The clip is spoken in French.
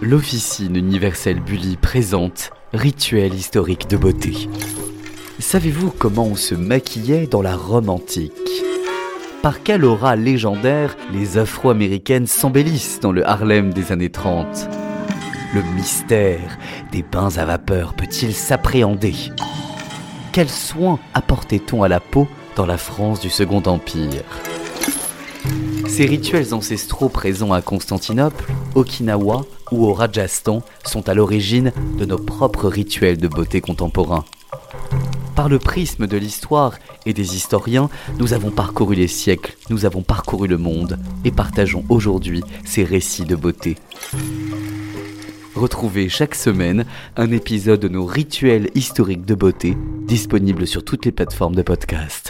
l'Officine universelle Bully présente Rituel historique de beauté. Savez-vous comment on se maquillait dans la Rome antique? Par quelle aura légendaire les Afro-Américaines s'embellissent dans le Harlem des années 30 Le mystère des bains à vapeur peut-il s'appréhender? Quels soins apportait-on à la peau dans la France du Second Empire? Ces rituels ancestraux présents à Constantinople, Okinawa ou au Rajasthan sont à l'origine de nos propres rituels de beauté contemporains. Par le prisme de l'histoire et des historiens, nous avons parcouru les siècles, nous avons parcouru le monde et partageons aujourd'hui ces récits de beauté. Retrouvez chaque semaine un épisode de nos rituels historiques de beauté disponibles sur toutes les plateformes de podcast.